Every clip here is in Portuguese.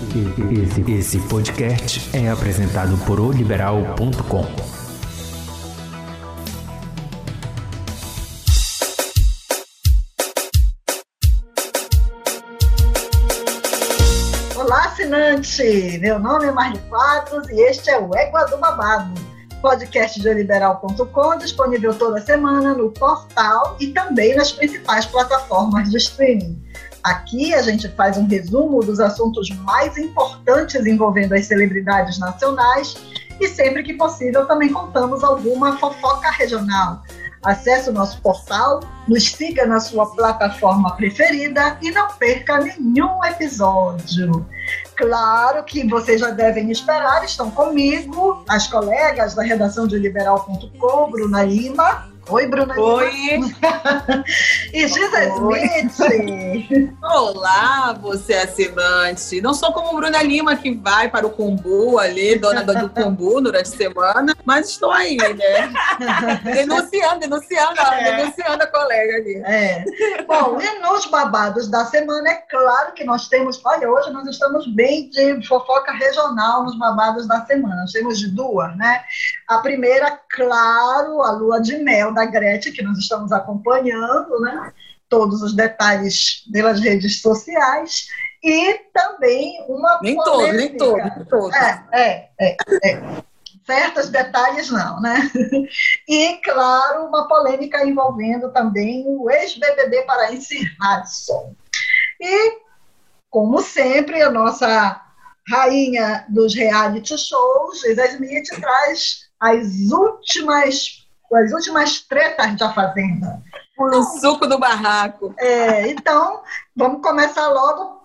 Esse, esse podcast é apresentado por oliberal.com. Olá, assinante! Meu nome é Marli Quadros e este é o Égua do Babado, podcast de oliberal.com, disponível toda semana no portal e também nas principais plataformas de streaming. Aqui a gente faz um resumo dos assuntos mais importantes envolvendo as celebridades nacionais e sempre que possível também contamos alguma fofoca regional. Acesse o nosso portal, nos siga na sua plataforma preferida e não perca nenhum episódio. Claro que vocês já devem esperar, estão comigo, as colegas da redação de liberal.com, Bruna Lima. Oi, Bruna. Oi. e Giza Smith. Olá, você assinante. Não sou como Bruna Lima, que vai para o Combu ali, dona do Combu durante a semana, mas estou aí, né? denunciando, denunciando, é. denunciando a colega ali. É. Bom, e nos babados da semana, é claro que nós temos, olha, hoje nós estamos bem de fofoca regional nos babados da semana. Nós temos de duas, né? A primeira, claro, a lua de mel da Gretchen, que nós estamos acompanhando, né? Todos os detalhes pelas redes sociais. E também uma. Nem todo, nem todo, nem todo. É, é, é. é. Certos detalhes não, né? E, claro, uma polêmica envolvendo também o ex-BBB paraense Hudson. E, como sempre, a nossa rainha dos reality shows, Gisele Smith, traz as últimas as últimas tretas da Fazenda. O suco do barraco. É, então, vamos começar logo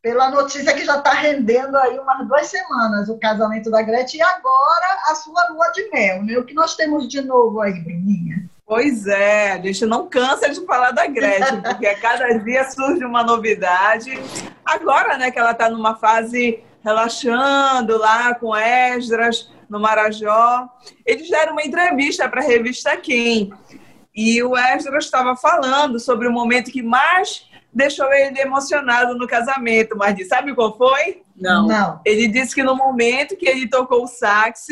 pela notícia que já está rendendo aí umas duas semanas o casamento da Gretchen e agora a sua lua de mel. Né? O que nós temos de novo aí, Bruninha? Pois é, a gente não cansa de falar da Gretchen, porque a cada dia surge uma novidade. Agora, né, que ela está numa fase relaxando lá com Esdras, no Marajó. Eles deram uma entrevista para a revista Quem. E o Esdras estava falando sobre o momento que mais deixou ele emocionado no casamento. Mas sabe qual foi? Não. Não. Ele disse que no momento que ele tocou o sax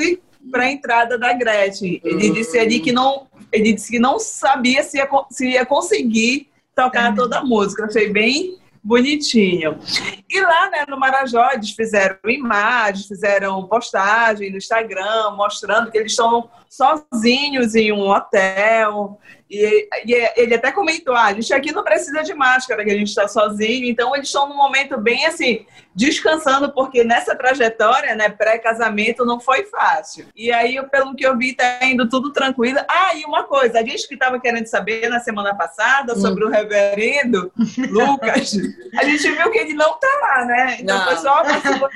para a entrada da Gretchen, ele uhum. disse ali que não, ele disse que não sabia se ia, se ia conseguir tocar toda a música. Eu achei bem bonitinho. E lá né, no Marajó, eles fizeram imagens, fizeram postagem no Instagram, mostrando que eles estão sozinhos em um hotel. E, e, ele até comentou: ah, a gente aqui não precisa de máscara, que a gente está sozinho. Então, eles estão num momento bem assim, descansando, porque nessa trajetória, né, pré-casamento, não foi fácil. E aí, pelo que eu vi, tá indo tudo tranquilo. Ah, e uma coisa: a gente que estava querendo saber na semana passada sobre hum. o reverendo Lucas, a gente viu que ele não tá lá, né? Então, não. foi só,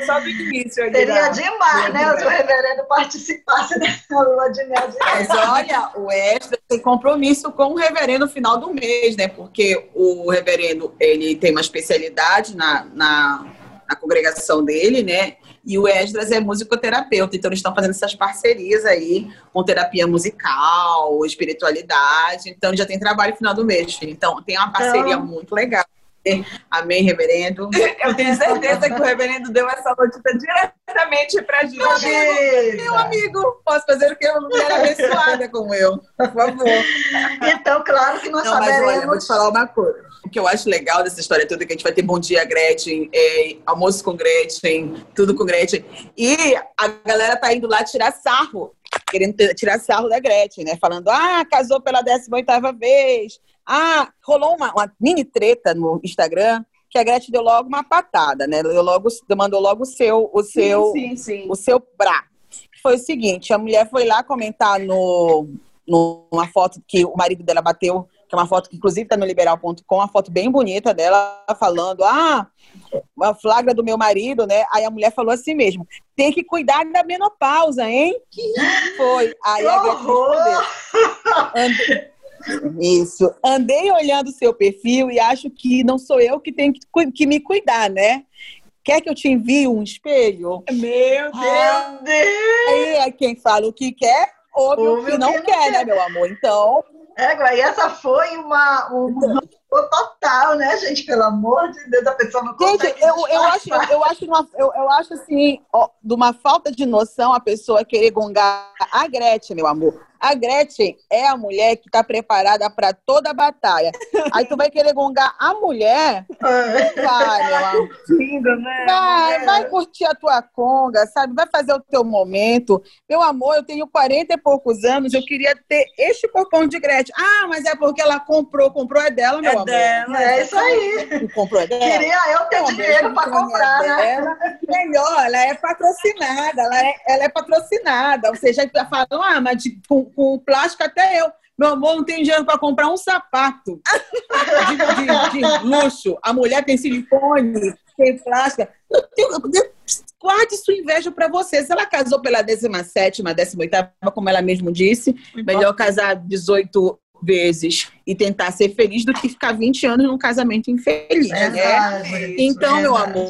só do início. Seria demais, né, se o reverendo participasse dessa lua de mel. Mas olha, o Extra tem compromisso isso com o reverendo no final do mês, né? Porque o reverendo ele tem uma especialidade na, na, na congregação dele, né? E o Esdras é musicoterapeuta, então eles estão fazendo essas parcerias aí com terapia musical, espiritualidade. Então já tem trabalho no final do mês, filho. Então tem uma parceria então... muito legal. Amém, reverendo. Eu tenho certeza que o reverendo deu essa notícia diretamente para gente. Meu, meu amigo, posso fazer o que? Uma mulher abençoada como eu, por favor. Então, claro que nós Não, saberemos... Mas olha, vou te falar uma coisa. O que eu acho legal dessa história toda é que a gente vai ter Bom Dia Gretchen, é, almoço com Gretchen, tudo com Gretchen. E a galera tá indo lá tirar sarro, querendo tirar sarro da Gretchen, né? Falando, ah, casou pela 18ª vez, ah, rolou uma, uma mini treta no Instagram que a Gretchen deu logo uma patada, né? Deu logo, mandou logo o seu, o seu, sim, sim, sim. o seu bra. Foi o seguinte, a mulher foi lá comentar no, numa foto que o marido dela bateu, que é uma foto que inclusive está no liberal.com, uma foto bem bonita dela falando, ah, uma flagra do meu marido, né? Aí a mulher falou assim mesmo, tem que cuidar da menopausa, hein? Que foi. Aí a Gretchen respondeu. Isso. Andei olhando o seu perfil e acho que não sou eu que tenho que, que me cuidar, né? Quer que eu te envie um espelho? Meu ah, Deus! Aí é quem fala o que quer, ouve, ouve o que não, que quer, não quer, né, meu amor? Então, É, e essa foi uma, uma total, né, gente? Pelo amor de Deus, a pessoa não consegue. Gente, eu, eu acho, eu acho, uma, eu, eu acho assim, ó, de uma falta de noção a pessoa querer gongar a Gretchen, meu amor. A Gretchen é a mulher que está preparada para toda a batalha. Aí tu vai querer gongar a mulher? Vai, meu amor. Né? Vai, vai curtir a tua conga, sabe? Vai fazer o teu momento. Meu amor, eu tenho 40 e poucos anos, eu queria ter este corpão de Gretchen. Ah, mas é porque ela comprou, comprou é dela, meu É amor. dela. É isso aí. Tu comprou é dela? Queria eu ter Não, dinheiro para não é comprar, né? Melhor, ela é patrocinada, ela é, ela é patrocinada. Ou seja, já falam, ah, mas de- com, com plástico até eu. Meu amor, não tem dinheiro para comprar um sapato de, de- de luxo. A mulher tem silicone, tem plástica. Eu tenho- eu- Guarde sua inveja para você. Se ela casou pela 17, 18, como ela mesmo disse, melhor casar 18 vezes e tentar ser feliz do que ficar 20 anos num casamento infeliz, né? Verdade, Então, meu amor,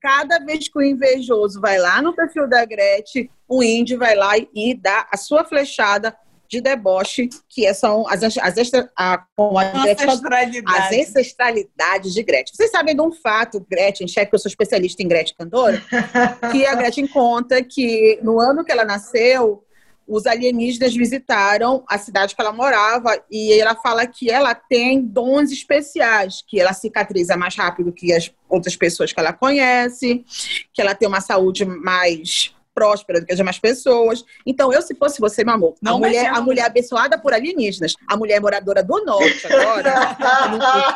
cada vez que o invejoso vai lá no perfil da Gretchen, o índio vai lá e dá a sua flechada de deboche, que é- são as, as extra, a, a as Ancestralidade. ancestralidades de Gretchen. Vocês sabem de um fato, Gretchen, chefe, que eu sou especialista em Gretchen Cantora, que a Gretchen conta que no ano que ela nasceu, os alienígenas visitaram a cidade que ela morava e ela fala que ela tem dons especiais, que ela cicatriza mais rápido que as outras pessoas que ela conhece, que ela tem uma saúde mais próspera do que as demais pessoas. Então, eu, se fosse você, meu amor, Não a, mulher, a mulher abençoada por alienígenas, a mulher moradora do norte agora,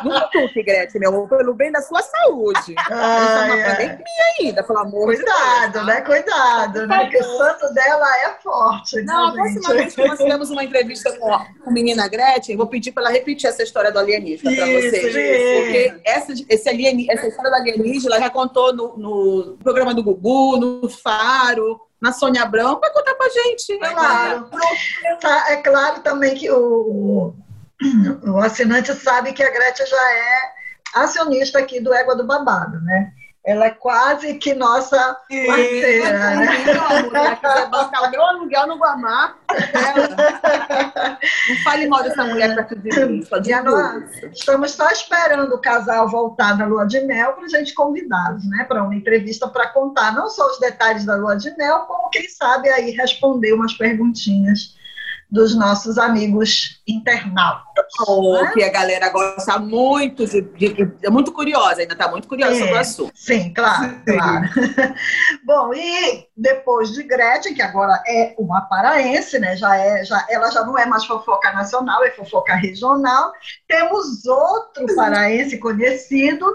não, tuque, Gretchen, meu amor, pelo bem da sua saúde. É uma Ai, ai. pandemia ainda, pelo amor de Deus. Cuidado, tá? né? Cuidado, né? Que o santo dela é forte. Não, a né, próxima gente? vez que nós fizemos uma entrevista com a com a menina Gretchen, vou pedir para ela repetir essa história do alienígena para vocês. isso. Porque essa, esse alieni, essa história do alienígena ela já contou no, no programa do Gugu, no Faro, na Sônia Abrão. Vai contar pra gente. Vai Claro. Tá, é claro também que o, o, o assinante sabe que a Gretchen já é acionista aqui do Égua do Babado, né? Ela é quase que nossa parceira, né? Mulher quiser bancar o meu aluguel no Guamá, não fale mal dessa mulher perto de mim. Só E digo a no- isso. Estamos só esperando o casal voltar da lua de mel para a gente convidá-los, né? Para uma entrevista para contar não só os detalhes da lua de mel, como quem sabe aí responder umas perguntinhas dos nossos amigos internautas. Oh, né? que a galera gosta muito de, de- é muito curiosa, ainda está muito curiosa É. sobre o assunto. Sim, claro, claro. Bom, e depois de Gretchen, que agora é uma paraense, né? Já é, já, ela já não é mais fofoca nacional, é fofoca regional. Temos outro paraense conhecido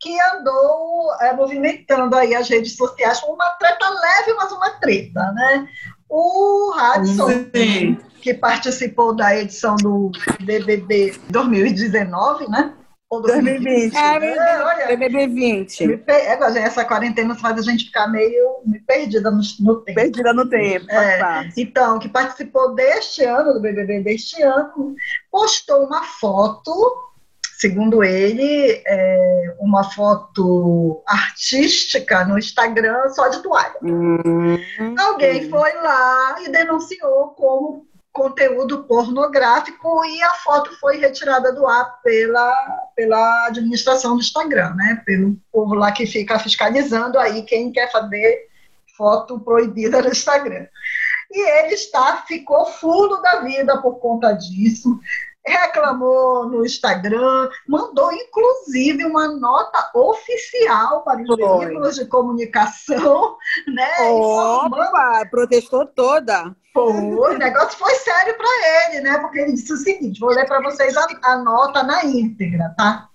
que andou é, movimentando aí as redes sociais com uma treta leve, mas uma treta, né? O Radson, Sim. Que participou da edição do BBB 2019, né? Ou 2020. É, meu É, olha, BBB 20. me per... é, essa quarentena faz a gente ficar meio perdida no, no tempo. Perdida no tempo. É. Então, que participou deste ano, do BBB deste ano, postou uma foto, segundo ele, é, uma foto artística no Instagram só de toalha. Hum, Alguém foi lá e denunciou como conteúdo pornográfico e a foto foi retirada do ar pela, pela administração do Instagram, né? Pelo povo lá que fica fiscalizando aí quem quer fazer foto proibida no Instagram. E ele está, ficou fulo da vida por conta disso, reclamou no Instagram, mandou inclusive uma nota oficial para os veículos de comunicação, né? Opa, protestou toda. foi, o negócio foi sério para ele, né? Porque ele disse o seguinte: vou ler para vocês a, a nota na íntegra, tá?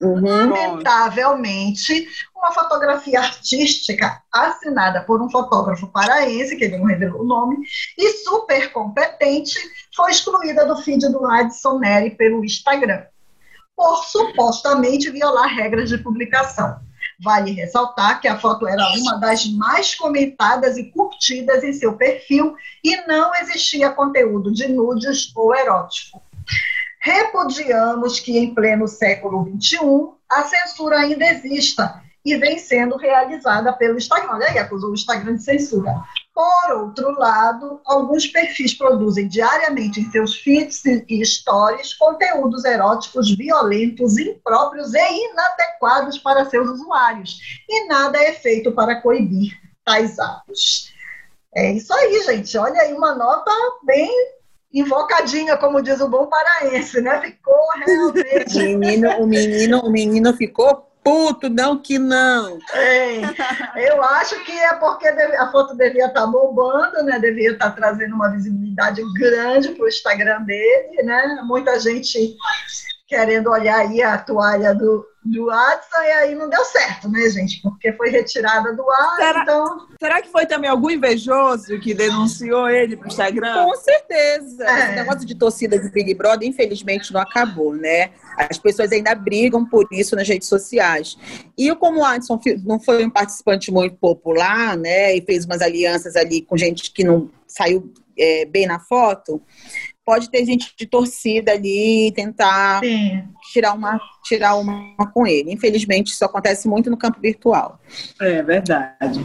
Uhum. Lamentavelmente, uma fotografia artística assinada por um fotógrafo paraense, que ele não revelou o nome, e super competente, foi excluída do feed do Adson Neri pelo Instagram, por supostamente violar regras de publicação. Vale ressaltar que a foto era uma das mais comentadas e curtidas em seu perfil e não existia conteúdo de nudes ou erótico. Repudiamos que, em pleno século XXI, a censura ainda exista e vem sendo realizada pelo Instagram. Olha aí, acusou o Instagram de censura. Por outro lado, alguns perfis produzem diariamente em seus feeds e stories conteúdos eróticos violentos, impróprios e inadequados para seus usuários. E nada é feito para coibir tais atos. É isso aí, gente. Olha aí uma nota bem invocadinha, como diz o bom paraense, né? Ficou realmente. o, menino, o, menino, o menino ficou puto, não que não. É, eu acho que é porque a foto devia estar tá bombando, né? Devia estar tá trazendo uma visibilidade grande para o Instagram dele, né? Muita gente querendo olhar aí a toalha do, do Watson e aí não deu certo, né, gente? Porque foi retirada do ar, será, então... Será que foi também algum invejoso que denunciou ele pro Instagram? Com certeza. É. Esse negócio de torcida de Big Brother, infelizmente, não acabou, né? As pessoas ainda brigam por isso nas redes sociais. E como o Adson não foi um participante muito popular, né, e fez umas alianças ali com gente que não saiu é, bem na foto, pode ter gente de torcida ali e tentar Sim. tirar uma, tirar uma com ele. Infelizmente, isso acontece muito no campo virtual. É verdade.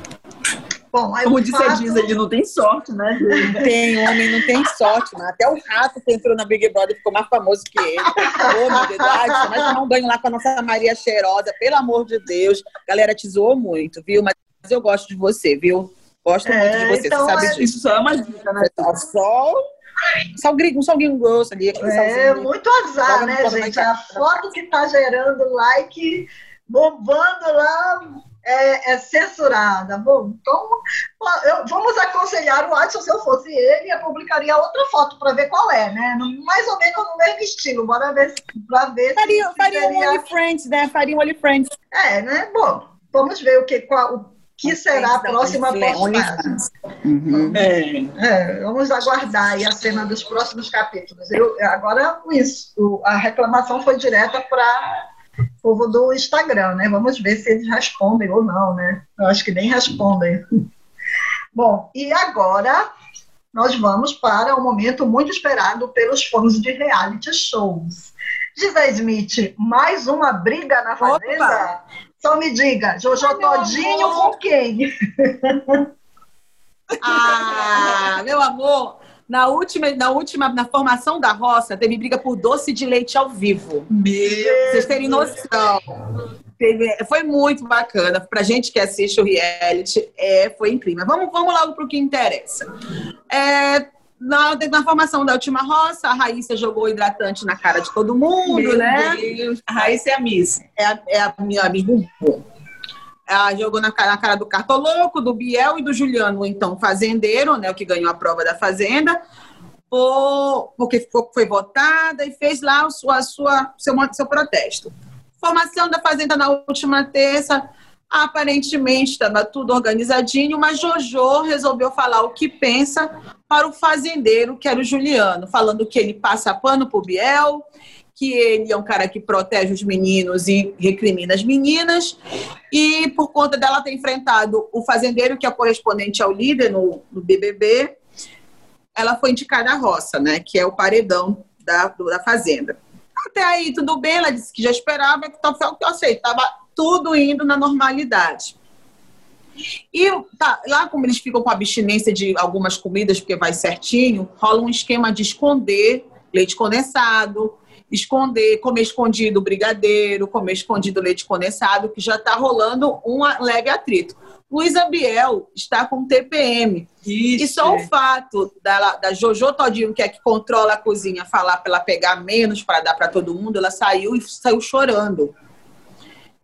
Bom, Como disse fato... a diz, ele não tem sorte, né? Tem, homem não tem sorte. Né? Até o rato que entrou na Big Brother ficou mais famoso que ele. Ô, meu Deus, mas tomar um banho lá com a nossa Maria Cheirosa, pelo amor de Deus. Galera te zoou muito, viu? Mas eu gosto de você, viu? Gosto é, muito de você, então, você sabe é... disso. Isso só é uma dica, né? Só um salguinho grosso ali. É muito azar, né, gente? A foto que tá gerando like, bombando lá, é, é, censurada. Bom, então, eu, vamos aconselhar o Adson, se eu fosse ele, eu publicaria outra foto para ver qual é, né? mais ou menos no mesmo estilo, bora ver para ver faria, se faria um Only Friends, né? Faria um Only Friends. É, né? Bom, vamos ver o que qual que será a próxima postagem. Uhum. É. É, vamos aguardar a cena dos próximos capítulos. Eu, agora, isso, a reclamação foi direta para o povo do Instagram, né? Vamos ver se eles respondem ou não, né? Eu acho que nem respondem. Bom, e agora nós vamos para o um momento muito esperado pelos fãs de reality shows. Gisele Smith, mais uma briga na fazenda? Só me diga, Jojo ah, Todinho com quem? Ah, meu amor, na última, na última, na formação da roça, teve briga por doce de leite ao vivo. Meu Vocês terem noção. Teve, foi muito bacana. Pra gente que assiste o reality, é, foi incrível. Vamos, vamos logo pro que interessa. É, na, na formação da última roça, a Raíssa jogou hidratante na cara de todo mundo, Meu né? Deus. A Raíssa é a Miss. É a, é a minha Bumbum. Ela jogou na cara, na cara do Cartoloco, do Biel e do Juliano, então fazendeiro, né? O que ganhou a prova da Fazenda, por, porque foi, foi votada e fez lá a sua, sua, seu, seu protesto. Formação da Fazenda na última terça, Aparentemente estava tudo organizadinho, mas Jojo resolveu falar o que pensa para o fazendeiro, que era o Juliano, falando que ele passa pano para o Biel, que ele é um cara que protege os meninos e recrimina as meninas, e por conta dela ter enfrentado o fazendeiro, que é correspondente ao líder no, no BBB, ela foi indicada à roça, né, que é o paredão da, da fazenda. Até aí, tudo bem, ela disse que já esperava, que então foi o que eu aceito, estava tudo indo na normalidade. E tá, lá, como eles ficam com abstinência de algumas comidas, porque vai certinho, rola um esquema de esconder leite condensado, esconder, comer escondido brigadeiro, comer escondido leite condensado, que já está rolando um leve atrito. Luísa Biel está com TPM. Isso. E só o fato da, da Jojo Todinho, que é que controla a cozinha, falar para ela pegar menos para dar para todo mundo, ela saiu e saiu chorando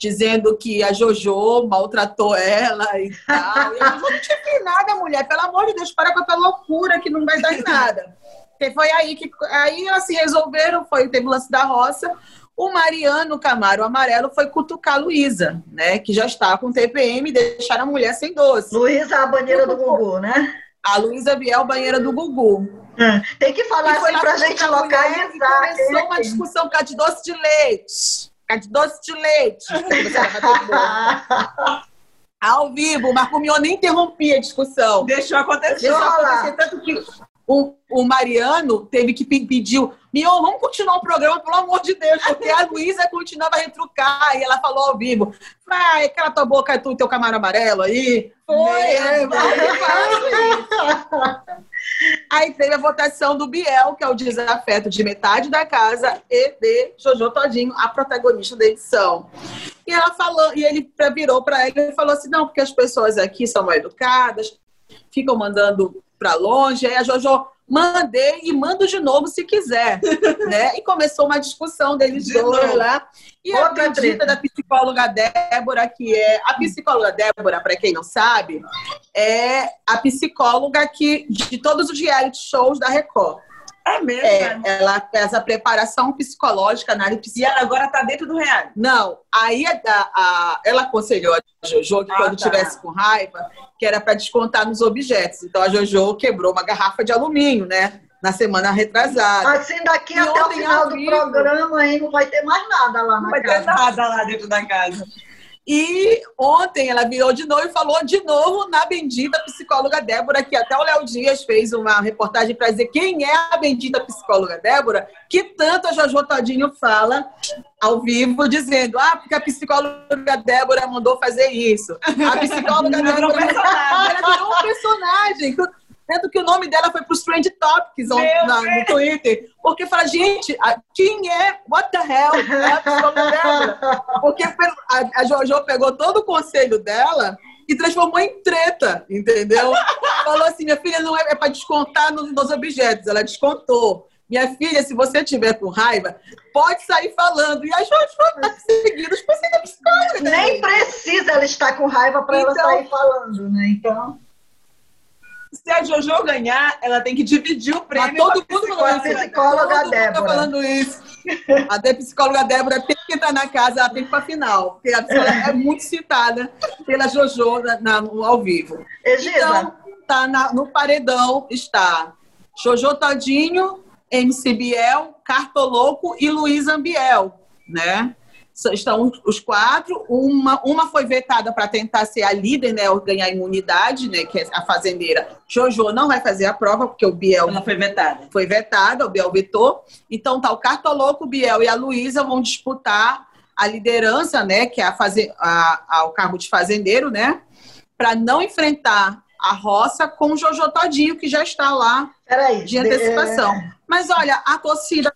dizendo que a Jojo maltratou ela e tal. Eu não tive nada, mulher. Pelo amor de Deus, para com a tua loucura que não vai dar em nada. Porque foi aí que aí elas se resolveram, foi o lance da roça. O Mariano Camaro Amarelo foi cutucar a Luísa, né? Que já está com TPM e deixar a mulher sem doce. Luísa, a banheira do Gugu, né? A Luísa Biel, banheira do Gugu. É. Tem que falar assim pra gente localizar. Começou uma discussão com a de doce de leite de doce de leite. Ao vivo, o Marco Mion nem interrompia a discussão. Deixou acontecer. Deixou acontecer, tanto que o, o Mariano teve que pedir Mion, vamos continuar o programa, pelo amor de Deus, porque a Luísa continuava a retrucar e ela falou ao vivo. Vai, aquela tua boca, tu teu camarão amarelo aí. Foi, é, Aí teve a votação do Biel, que é o desafeto de metade da casa, e de Jojo Todinho, a protagonista da edição. E ela falou, e ele virou para ela e falou assim: não, porque as pessoas aqui são mal educadas, ficam mandando para longe. Aí a Jojo, mandei e mando de novo se quiser, né? E começou uma discussão deles de dois novo. lá. E a acredita da psicóloga Débora, que é a psicóloga Débora, para quem não sabe, é a psicóloga que de todos os reality shows da Record. É mesmo? É, ela fez a preparação psicológica na área psicológica. E ela agora está dentro do reality? Não. Aí a, a, ela aconselhou a Jojo que ah, quando tá. tivesse com raiva, que era para descontar nos objetos. Então a Jojo quebrou uma garrafa de alumínio, né? Na semana retrasada. Assim, daqui e até o final do programa aí não vai ter mais nada lá na não casa. Não vai ter nada lá dentro da casa. E ontem ela virou de novo e falou de novo na bendita psicóloga Débora, que até o Léo Dias fez uma reportagem para dizer quem é a bendita psicóloga Débora, que tanto a Jojo Todinho fala ao vivo, dizendo: ah, porque a psicóloga Débora mandou fazer isso. A psicóloga Débora ela virou um personagem. Sendo que o nome dela foi para os Trend Topics on, na, no Twitter. Porque fala, gente, quem é? What the hell? É a dela. Porque a, a Jojo pegou todo o conselho dela e transformou em treta, entendeu? Falou assim, minha filha não é, é para descontar nos, nos objetos. Ela descontou. Minha filha, se você tiver com raiva, pode sair falando. E a Jojo está seguindo os psicóloga. Nem precisa ela estar com raiva para então, ela sair falando, né? Então se a Jojo ganhar, ela tem que dividir o prêmio. Mas todo mundo falando isso. psicóloga todo Débora. falando isso. A psicóloga Débora tem que entrar na casa, ela tem que ir para final. Porque a psicóloga é muito citada pela Jojo na, na, no, ao vivo. Egida. Então, tá na, no paredão está Jojo Todinho, MC Biel, Cartoloco e Luiz Ambiel, né? Estão os quatro. Uma, uma foi vetada para tentar ser a líder, né, ganhar imunidade, né, que é a fazendeira. Jojo não vai fazer a prova porque o Biel Ela foi vetada. Foi vetada, o Biel vetou. Então tá o Cartoloco, o Biel e a Luísa vão disputar a liderança, né, que é a fazer a, a, o cargo de fazendeiro, né, para não enfrentar a roça com o Jojo Todinho, que já está lá Peraí, de antecipação. De... Mas olha, a torcida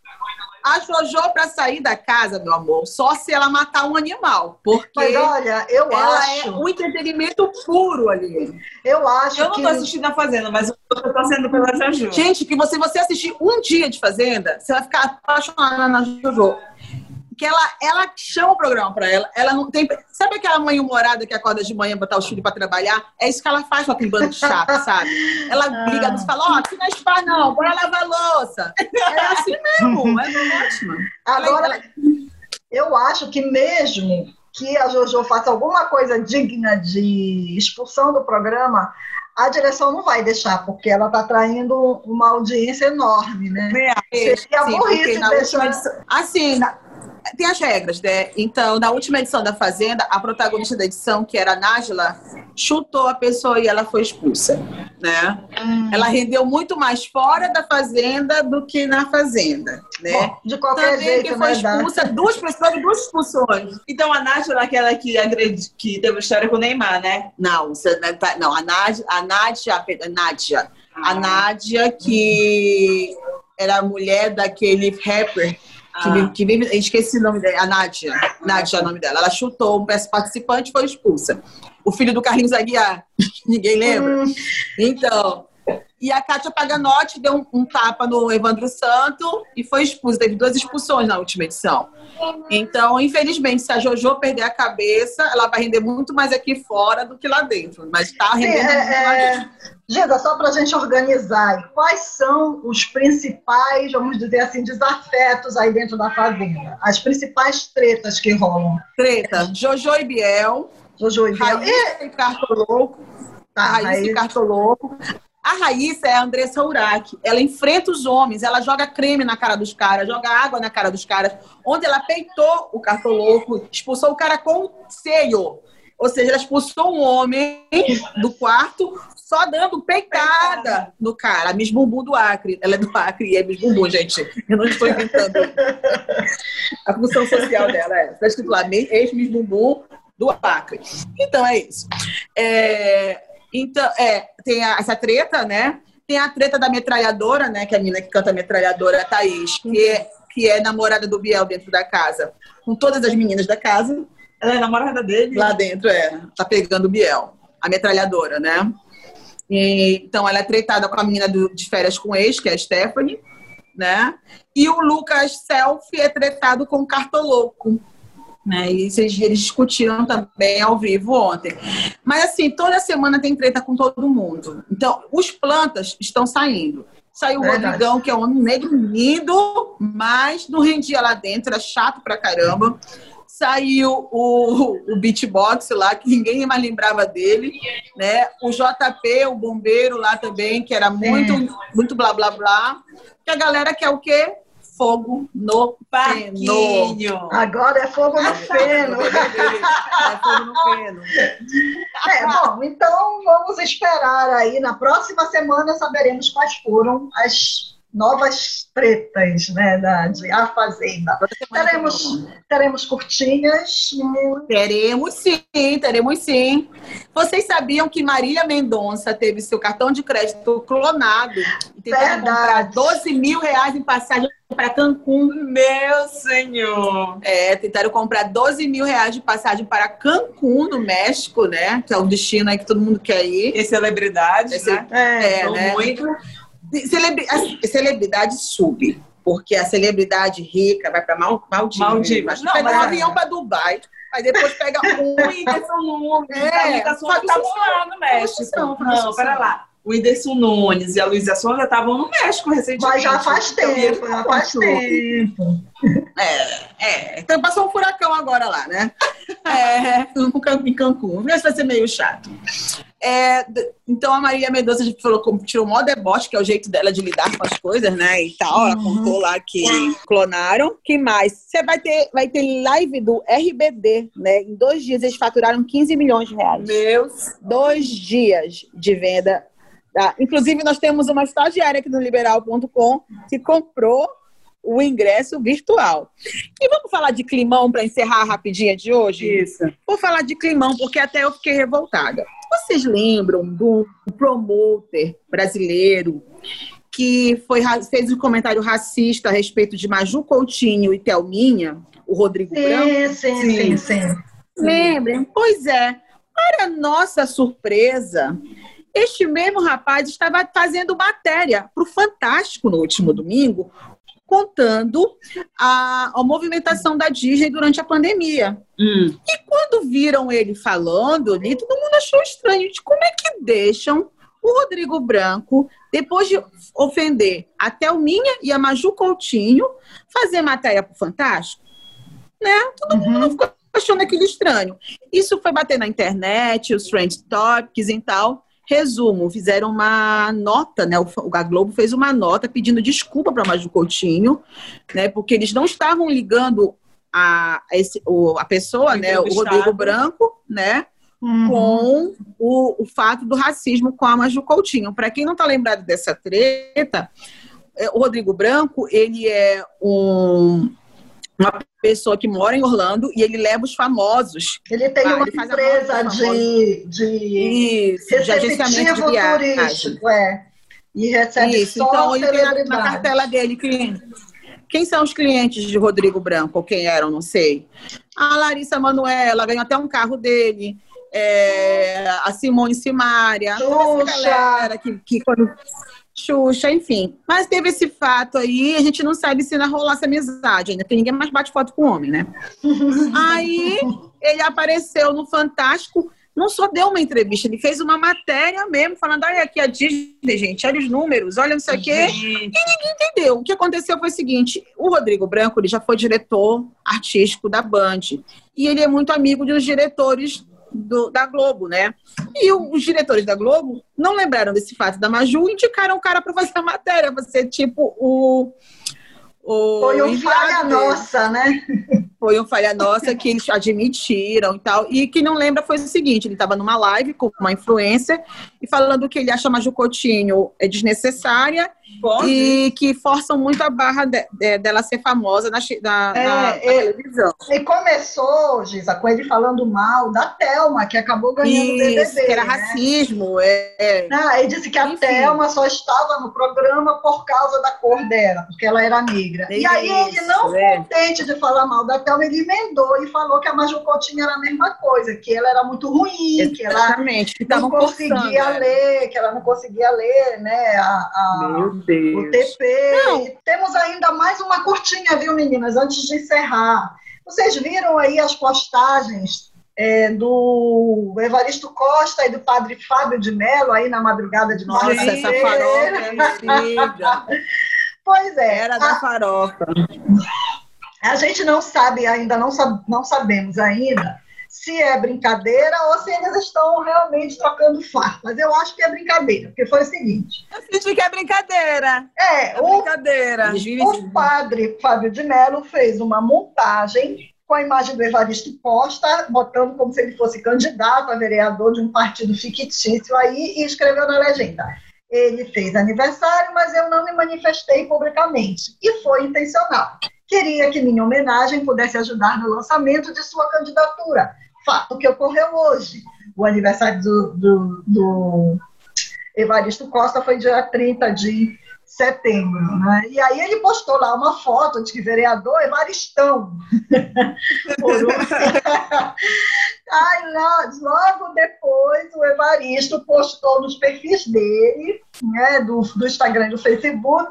a Jojo, para sair da casa, meu amor, só se ela matar um animal. Porque Mas olha, eu ela acho... é um entretenimento puro ali. Eu acho Eu não que... tô assistindo a Fazenda, mas eu tô torcendo pela Jojo. Gente, que você, você assistir um dia de Fazenda, você vai ficar apaixonada na Jojo que ela, ela chama o programa para ela. Ela não tem. Sabe aquela mãe humorada que acorda de manhã botar os filhos para trabalhar? É isso que ela faz com aquele bando de chapa, sabe? Ela liga e fala: Ó, oh, aqui não é spa, não, bora lavar louça. É assim mesmo, é ótima. Agora, ela... eu acho que mesmo que a Jojo faça alguma coisa digna de expulsão do programa, a direção não vai deixar, porque ela está traindo uma audiência enorme, né? É, Seria sim, burrice deixar... Assim, tem as regras, né? Então, na última edição da Fazenda, a protagonista da edição, que era a Nájila, chutou a pessoa e ela foi expulsa, né? Hum. Ela rendeu muito mais fora da Fazenda do que na Fazenda, né? Bom, de qualquer Também jeito, que foi expulsa, duas pessoas, duas expulsões. Então, a Nájila aquela que, agredi, que teve história com o Neymar, né? Não, não a Nádia, a Nádia, a Nádia, a ah. Nádia que era a mulher daquele rapper ah. que esqueci o nome dela, a Nádia. Nádia é o nome dela. Ela chutou um participante e foi expulsa. O filho do Carlinhos Aguiar. Ninguém lembra? Hum. Então, e a Kátia Paganotti deu um, um, tapa no Evandro Santo e foi expulsa. Teve duas expulsões na última edição. Então, infelizmente, se a Jojo perder a cabeça, ela vai render muito mais aqui fora do que lá dentro. Mas está rendendo Sim, é, é. Gida, só para a gente organizar, quais são os principais, vamos dizer assim, desafetos aí dentro da fazenda? As principais tretas que rolam? Treta, Jojo e Biel. Jojo e Biel. Raíssa e Cartoloco. Tá, Raíssa, Raíssa e Cartoloco. A Raíssa é a Andressa Urach. Ela enfrenta os homens, ela joga creme na cara dos caras, joga água na cara dos caras. Onde ela peitou o cartoloco, expulsou o cara com seio. Ou seja, ela expulsou um homem do quarto só dando peitada no cara. A Miss Bumbum do Acre. Ela é do Acre e é Miss Bumbum, gente. Eu não estou inventando. A função social dela é. Está escrito lá, ex-Miss Bumbum do Acre. Então é isso. É, então, é, tem a, essa treta, né? Tem a treta da metralhadora, né? Que é a menina que canta a metralhadora, a Thaís, que é, que é namorada do Biel dentro da casa, com todas as meninas da casa. Ela é namorada dele? Lá dentro, é. Tá pegando o Biel, a metralhadora, né? E, então, ela é tretada com a menina do, de férias com ex, que é a Stephanie, né? E o Lucas Selfie é tretado com o Cartoloco. Né? E eles, eles discutiram também ao vivo ontem. Mas, assim, toda semana tem treta com todo mundo. Então, os plantas estão saindo. Saiu o Rodrigão, que é um homem negro lindo, mas não rendia lá dentro, era chato pra caramba. Saiu o, o beatbox lá, que ninguém mais lembrava dele, né? O JP, o bombeiro lá também, que era muito, é. muito blá blá blá. Que a galera quer o quê? Fogo no feno. Agora é fogo no feno. é fogo no feno. É, bom, então vamos esperar aí. Na próxima semana saberemos quais foram as novas tretas, né, da, de A Fazenda. Teremos, teremos curtinhas? Teremos sim, teremos sim. Vocês sabiam que Marília Mendonça teve seu cartão de crédito clonado e tentaram comprar 12 mil reais em passagem para Cancún? Meu senhor! É, tentaram comprar 12 mil reais de passagem para Cancún, no México, né? Que é o destino aí que todo mundo quer ir. E celebridades, Esse, né? É, é né? Muito Celebri a celebridade sube, porque a celebridade rica vai para Mal Maldivas. Maldivas. Não, pega um avião para Dubai. Aí depois pega um Whindersson Nunes. É, estavam lá no México. Não, pera lá. O Whindersson Nunes e a Luísa Sonza estavam no México recentemente. Mas já faz tempo, já faz tempo. É, é. Então passou um furacão agora lá, né? É, em Cancún. Mas vai ser meio chato. É, então a Maria Mendonça falou como tirou o maior deboche, que é o jeito dela de lidar com as coisas, né? E tal. Ela uhum. contou lá que clonaram. que mais? Você vai ter, vai ter live do RBD, né? Em dois dias eles faturaram 15 milhões de reais. Meus. Dois dias de venda. Tá? Inclusive, nós temos uma estagiária aqui no liberal.com que comprou o ingresso virtual. E vamos falar de climão para encerrar rapidinho de hoje? Isso. Vou falar de climão, porque até eu fiquei revoltada. Vocês lembram do promoter brasileiro que foi, fez um comentário racista a respeito de Maju Coutinho e Thelminha, o Rodrigo sim, Branco? Sim, sim, sim, sim. Lembram? Pois é. Para nossa surpresa, este mesmo rapaz estava fazendo matéria para o Fantástico no último domingo, contando a, a movimentação da Disney durante a pandemia. Hum. E quando viram ele falando ali, todo mundo achou estranho de como é que deixam o Rodrigo Branco, depois de ofender a Thelminha e a Maju Coutinho, fazer matéria para o Fantástico? Né? Todo uhum. mundo ficou achando aquilo estranho. Isso foi bater na internet, os Trend Topics e tal. Resumo, fizeram uma nota, né? O, a Globo fez uma nota pedindo desculpa para Maju Coutinho, né? Porque eles não estavam ligando a, a, esse, o, a pessoa, né? O Rodrigo Branco, né? Uhum. Com o, o fato do racismo com a Maju Coutinho. Para quem não está lembrado dessa treta, é, o Rodrigo Branco, ele é um uma pessoa que mora em Orlando e ele leva os famosos. Ele tem ah, uma ele empresa de, de, Isso, de agenciamento de viagem. turístico, é. E recebe Isso, então ele tem na, cartela dele que quem são os clientes de Rodrigo Branco, ou quem eram, não sei. A Larissa Manoela ganhou até um carro dele. É, a Simone Simária, Xuxa. galera que, que quando Xuxa, enfim. Mas teve esse fato aí, a gente não sabe se ainda rolar essa amizade ainda, porque ninguém mais bate foto com homem, né? aí ele apareceu no Fantástico, não só deu uma entrevista, ele fez uma matéria mesmo, falando, olha aqui a Disney, gente, olha os números, olha isso aqui. E ninguém entendeu. O que aconteceu foi o seguinte, o Rodrigo Branco, ele já foi diretor artístico da Band. E ele é muito amigo dos diretores do, da Globo, né? E os diretores da Globo não lembraram desse fato da Maju e indicaram o cara para fazer a matéria. Você, tipo, o, o Foi um falha dele. nossa, né? Foi um falha nossa que eles admitiram e tal. E quem não lembra foi o seguinte: ele estava numa live com uma influencer e falando que ele acha a Maju Coutinho é desnecessária Pode? e que forçam muito a barra de- de- dela ser famosa na, na- É, na- na é. televisão. E começou, Giza, com ele falando mal da Thelma, que acabou ganhando o BBB. que era né? racismo. É. Ah, ele disse que a Enfim. Thelma só estava no programa por causa da cor dela, porque ela era negra. E aí ele, não Isso, é. contente de falar mal da Thelma, ele emendou e falou que a Maju Coutinho era a mesma coisa, que ela era muito ruim, que ela Exatamente. Que não estavam conseguia forçando, é. ler, que ela não conseguia ler, né, a, a- Meu o Deus. TP. Não. Temos ainda mais uma curtinha, viu, meninas, antes de encerrar. Vocês viram aí as postagens é, do Evaristo Costa e do padre Fábio de Mello aí na madrugada de Nossa, essa farofa é. Pois é, Era da farofa. a, a gente não sabe ainda, não, não sabemos ainda se é brincadeira ou se eles estão realmente trocando farpas. Eu acho que é brincadeira, porque foi o seguinte. Eu senti que é brincadeira. É, É o brincadeira. O padre Fábio de Mello fez uma montagem com a imagem do Evaristo Costa, botando como se ele fosse candidato a vereador de um partido fictício aí, e escreveu na legenda. Ele fez aniversário, mas eu não me manifestei publicamente. E foi intencional. Queria que minha homenagem pudesse ajudar no lançamento de sua candidatura. Fato que ocorreu hoje. O aniversário do, do, do Evaristo Costa foi dia 30 de setembro. Né? E aí ele postou lá uma foto de que vereador Evaristão. Por um- Aí, logo depois, o Evaristo postou nos perfis dele, né, do, do Instagram e do Facebook,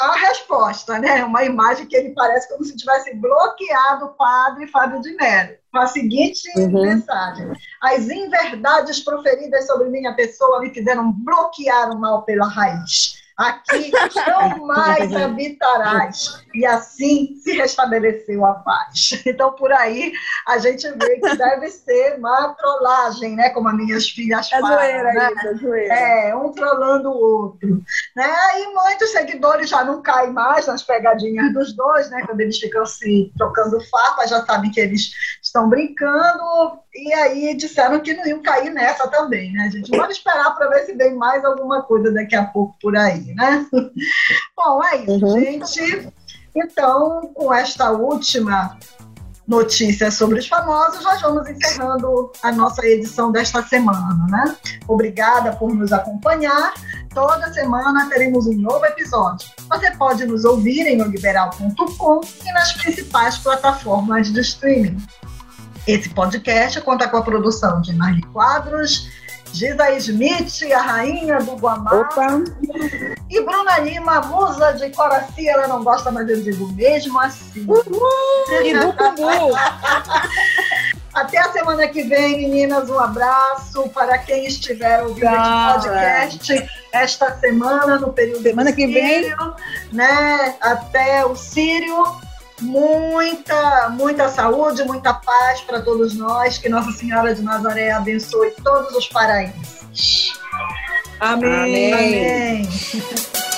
a resposta, né? Uma imagem que ele parece como se tivesse bloqueado o padre Fábio de Mello. Com a seguinte Uhum. mensagem: As inverdades proferidas sobre minha pessoa me fizeram bloquear o mal pela raiz. Aqui não mais habitarás. E assim se restabeleceu a paz. Então, por aí, a gente vê que deve ser uma trollagem, né? Como as minhas filhas É falam. zoeira né? isso, é zoeira. É, um trollando o outro. Né? Aí muitos seguidores já não caem mais nas pegadinhas dos dois, né? Quando eles ficam se trocando farpa, já sabem que eles estão brincando. E aí disseram que não iam cair nessa também, né, gente? Vamos esperar para ver se vem mais alguma coisa daqui a pouco por aí, né? Bom, é isso, Uhum. gente. Então, com esta última notícia sobre os famosos, nós vamos encerrando a nossa edição desta semana, né? Obrigada por nos acompanhar. Toda semana teremos um novo episódio. Você pode nos ouvir em oliberal.com e nas principais plataformas de streaming. Esse podcast conta com a produção de Marli Quadros, Giza Smith, a rainha do Guamá, Opa! e Bruna Lima, musa de Coraci. Ela não gosta, mas eu digo mesmo assim. E do Cumbu! Até a semana que vem, meninas. Um abraço para quem estiver ouvindo esse podcast esta semana, no período Semana do que vem. Sírio, né? Até o Sírio. Muita, muita saúde, muita paz para todos nós. Que Nossa Senhora de Nazaré abençoe todos os paraenses. Amém. Amém. Amém.